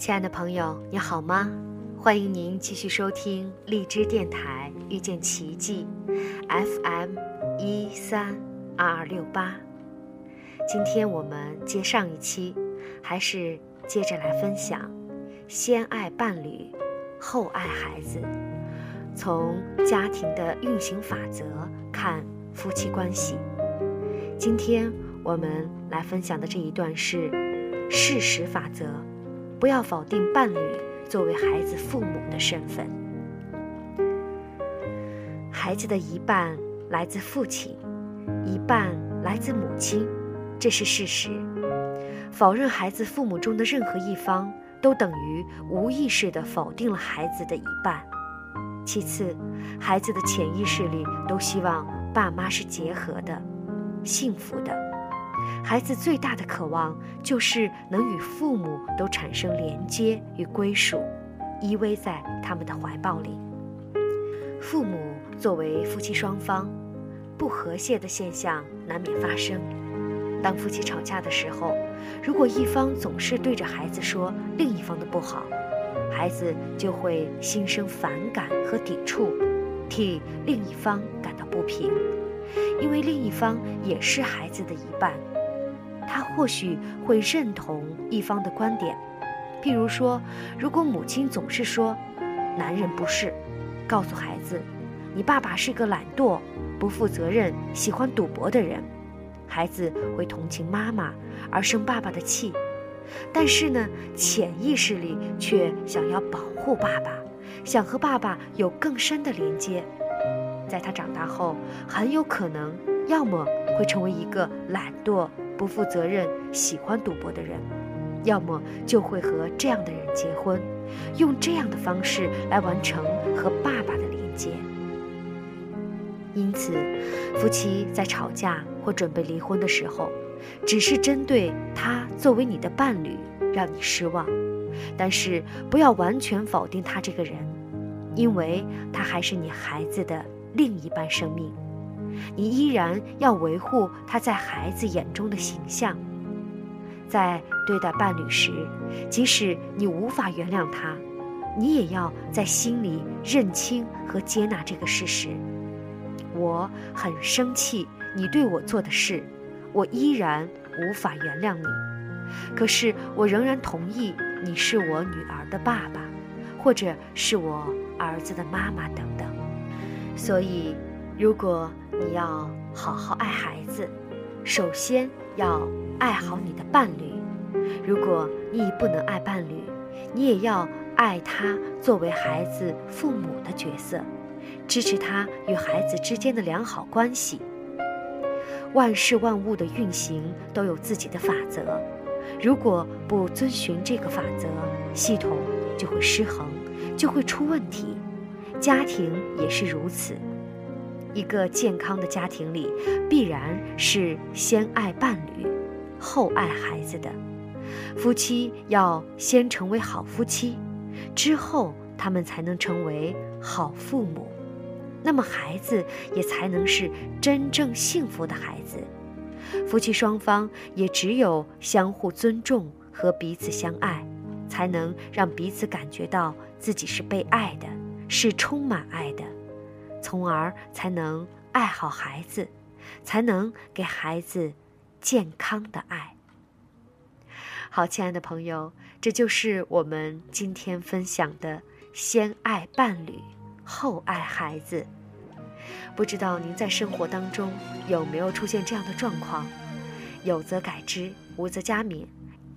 亲爱的朋友，你好吗？欢迎您继续收听荔枝电台遇见奇迹，FM 一三二二六八。今天我们接上一期，还是接着来分享：先爱伴侣，后爱孩子。从家庭的运行法则看夫妻关系。今天我们来分享的这一段是事实法则。不要否定伴侣作为孩子父母的身份。孩子的一半来自父亲，一半来自母亲，这是事实。否认孩子父母中的任何一方，都等于无意识地否定了孩子的一半。其次，孩子的潜意识里都希望爸妈是结合的、幸福的。孩子最大的渴望就是能与父母都产生连接与归属，依偎在他们的怀抱里。父母作为夫妻双方，不和谐的现象难免发生。当夫妻吵架的时候，如果一方总是对着孩子说另一方的不好，孩子就会心生反感和抵触，替另一方感到不平，因为另一方也是孩子的一半。他或许会认同一方的观点，譬如说，如果母亲总是说“男人不是”，告诉孩子“你爸爸是个懒惰、不负责任、喜欢赌博的人”，孩子会同情妈妈而生爸爸的气，但是呢，潜意识里却想要保护爸爸，想和爸爸有更深的连接。在他长大后，很有可能要么会成为一个懒惰。不负责任、喜欢赌博的人，要么就会和这样的人结婚，用这样的方式来完成和爸爸的连接。因此，夫妻在吵架或准备离婚的时候，只是针对他作为你的伴侣让你失望，但是不要完全否定他这个人，因为他还是你孩子的另一半生命。你依然要维护他在孩子眼中的形象，在对待伴侣时，即使你无法原谅他，你也要在心里认清和接纳这个事实。我很生气你对我做的事，我依然无法原谅你，可是我仍然同意你是我女儿的爸爸，或者是我儿子的妈妈等等。所以，如果。你要好好爱孩子，首先要爱好你的伴侣。如果你已不能爱伴侣，你也要爱他作为孩子父母的角色，支持他与孩子之间的良好关系。万事万物的运行都有自己的法则，如果不遵循这个法则，系统就会失衡，就会出问题。家庭也是如此。一个健康的家庭里，必然是先爱伴侣，后爱孩子的。夫妻要先成为好夫妻，之后他们才能成为好父母，那么孩子也才能是真正幸福的孩子。夫妻双方也只有相互尊重和彼此相爱，才能让彼此感觉到自己是被爱的，是充满爱的。从而才能爱好孩子，才能给孩子健康的爱。好，亲爱的朋友，这就是我们今天分享的：先爱伴侣，后爱孩子。不知道您在生活当中有没有出现这样的状况？有则改之，无则加勉。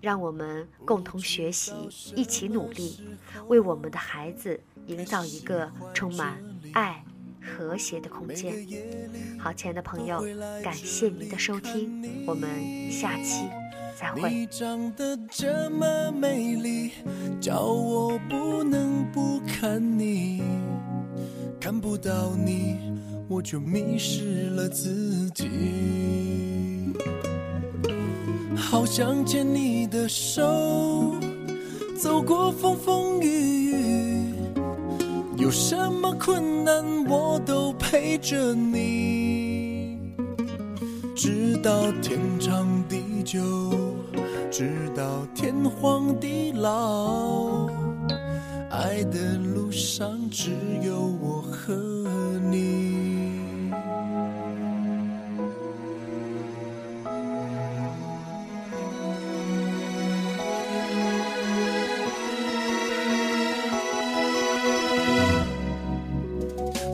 让我们共同学习，一起努力，为我们的孩子营造一个充满爱。和谐的空间。好，亲爱的朋友，感谢您的收听，我们下期再会。你长得这么美丽，叫我不能不看你。看不到你，我就迷失了自己。好想牵你的手，走过风风雨雨。有什么困难，我都陪着你，直到天长地久。直到天荒地老。爱的路上只有我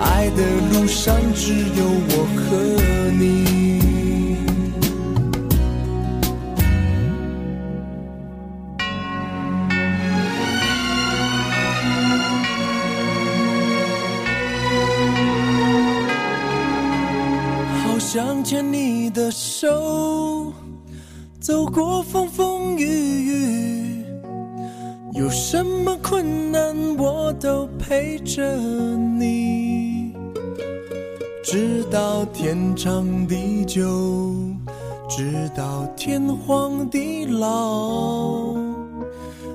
爱的路上只有我和你。好想牵你的手，走过风风雨雨，有什么困难我都陪着你，直到天长地久，直到天荒地老。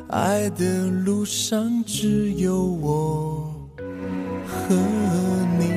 爱的路上只有我和你